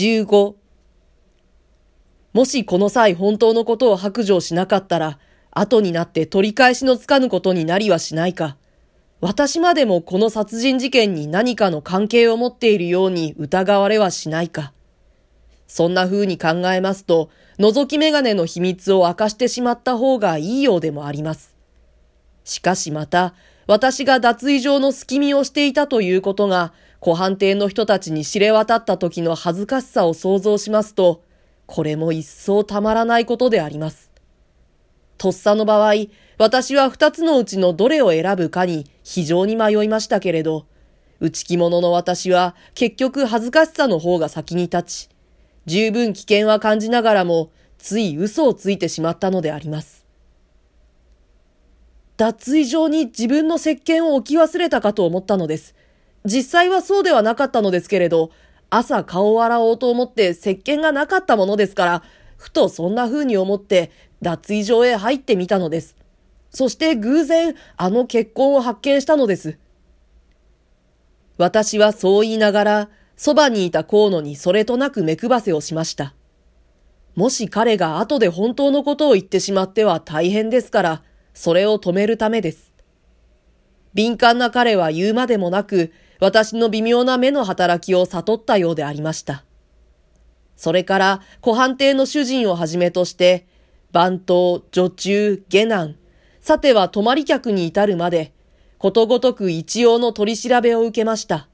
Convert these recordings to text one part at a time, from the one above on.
15もしこの際本当のことを白状しなかったら、後になって取り返しのつかぬことになりはしないか。私までもこの殺人事件に何かの関係を持っているように疑われはしないか。そんな風に考えますと、覗き眼鏡の秘密を明かしてしまった方がいいようでもあります。しかしまた、私が脱衣場の隙見をしていたということが、湖畔邸の人たちに知れ渡った時の恥ずかしさを想像しますと、これも一層たまらないことであります。とっさの場合、私は二つのうちのどれを選ぶかに非常に迷いましたけれど、内気者の私は結局恥ずかしさの方が先に立ち、十分危険は感じながらも、つい嘘をついてしまったのであります。脱衣場に自分の石鹸を置き忘れたかと思ったのです。実際はそうではなかったのですけれど、朝顔を洗おうと思って石鹸がなかったものですから、ふとそんな風に思って脱衣場へ入ってみたのです。そして偶然あの結婚を発見したのです。私はそう言いながら、そばにいた河野にそれとなく目配せをしました。もし彼が後で本当のことを言ってしまっては大変ですから、それを止めるためです。敏感な彼は言うまでもなく、私の微妙な目の働きを悟ったようでありました。それから、湖畔邸の主人をはじめとして、番頭、女中、下男、さては泊まり客に至るまで、ことごとく一応の取り調べを受けました。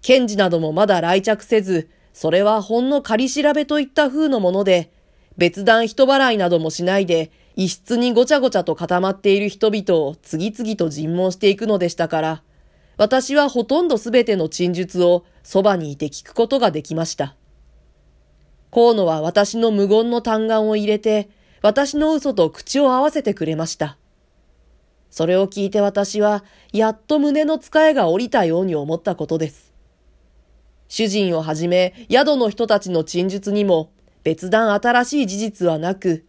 検事などもまだ来着せず、それはほんの仮調べといった風のもので、別段人払いなどもしないで、一室にごちゃごちゃと固まっている人々を次々と尋問していくのでしたから、私はほとんどすべての陳述をそばにいて聞くことができました。河野は私の無言の嘆願を入れて、私の嘘と口を合わせてくれました。それを聞いて私は、やっと胸の使えが降りたように思ったことです。主人をはじめ、宿の人たちの陳述にも、別段新しい事実はなく、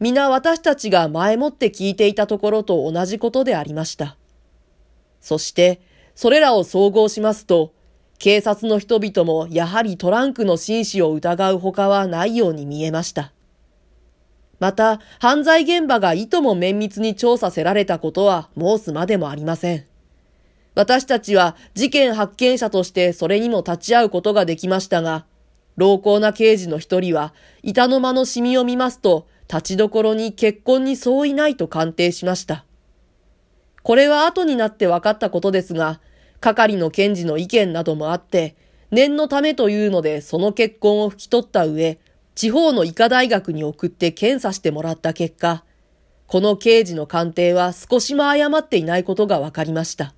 皆私たちが前もって聞いていたところと同じことでありました。そして、それらを総合しますと、警察の人々もやはりトランクの紳士を疑うほかはないように見えました。また、犯罪現場がいとも綿密に調査せられたことは申すまでもありません。私たちは事件発見者としてそれにも立ち会うことができましたが、老厚な刑事の一人は、板の間のシミを見ますと、立ちどころに結婚に相違ないと鑑定しました。これは後になって分かったことですが、係の検事の意見などもあって、念のためというのでその結婚を拭き取った上、地方の医科大学に送って検査してもらった結果、この刑事の鑑定は少しも誤っていないことが分かりました。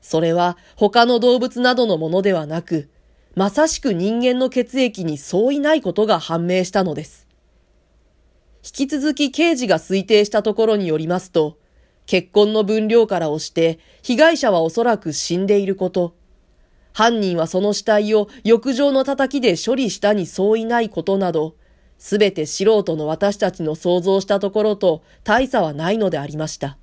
それは他の動物などのものではなく、まさしく人間の血液に相違ないことが判明したのです。引き続き刑事が推定したところによりますと、結婚の分量から押して、被害者はおそらく死んでいること。犯人はその死体を浴場の叩きで処理したに相違ないことなど、すべて素人の私たちの想像したところと大差はないのでありました。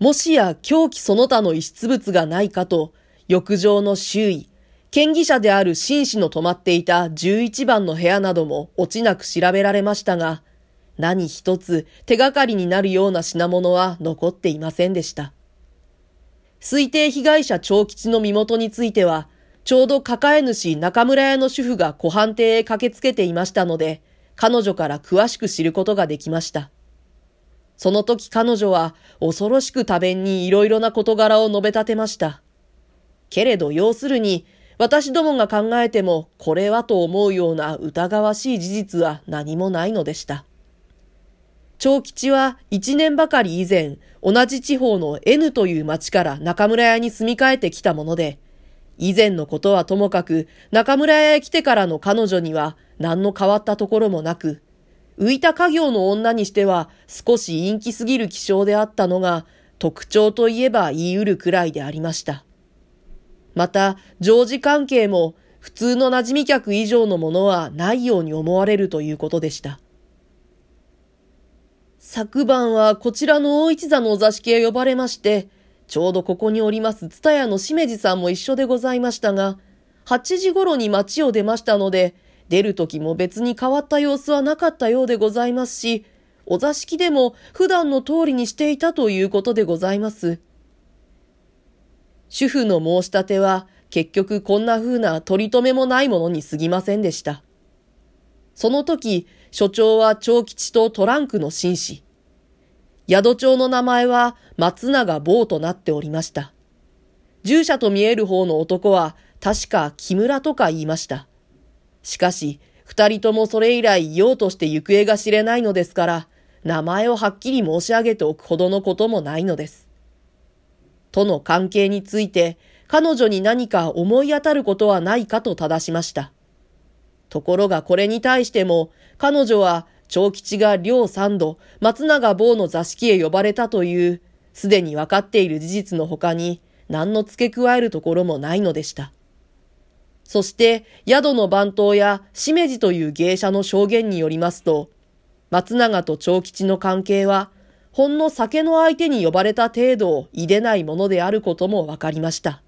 もしや狂気その他の遺失物がないかと、浴場の周囲、県議者である紳士の泊まっていた11番の部屋なども落ちなく調べられましたが、何一つ手がかりになるような品物は残っていませんでした。推定被害者長吉の身元については、ちょうど抱え主中村屋の主婦が湖畔邸へ駆けつけていましたので、彼女から詳しく知ることができました。その時彼女は恐ろしく多弁に色々な事柄を述べ立てました。けれど要するに、私どもが考えてもこれはと思うような疑わしい事実は何もないのでした。長吉は一年ばかり以前、同じ地方の N という町から中村屋に住み替えてきたもので、以前のことはともかく、中村屋へ来てからの彼女には何の変わったところもなく、浮いた家業の女にしては少し陰気すぎる気性であったのが、特徴といえば言い得るくらいでありました。また、常時関係も普通の馴染み客以上のものはないように思われるということでした。昨晩はこちらの大一座のお座敷へ呼ばれまして、ちょうどここにおりますツタヤのしめじさんも一緒でございましたが、8時頃に町を出ましたので、出る時も別に変わった様子はなかったようでございますし、お座敷でも普段の通りにしていたということでございます。主婦の申し立ては結局こんな風な取り留めもないものに過ぎませんでした。その時、所長は長吉とトランクの紳士。宿長の名前は松永坊となっておりました。従者と見える方の男は確か木村とか言いました。しかし、二人ともそれ以来用として行方が知れないのですから、名前をはっきり申し上げておくほどのこともないのです。との関係について、彼女に何か思い当たることはないかと正しました。ところがこれに対しても、彼女は長吉が両三度、松永坊の座敷へ呼ばれたという、すでに分かっている事実の他に、何の付け加えるところもないのでした。そして、宿の番頭やしめじという芸者の証言によりますと、松永と長吉の関係は、ほんの酒の相手に呼ばれた程度をいでないものであることも分かりました。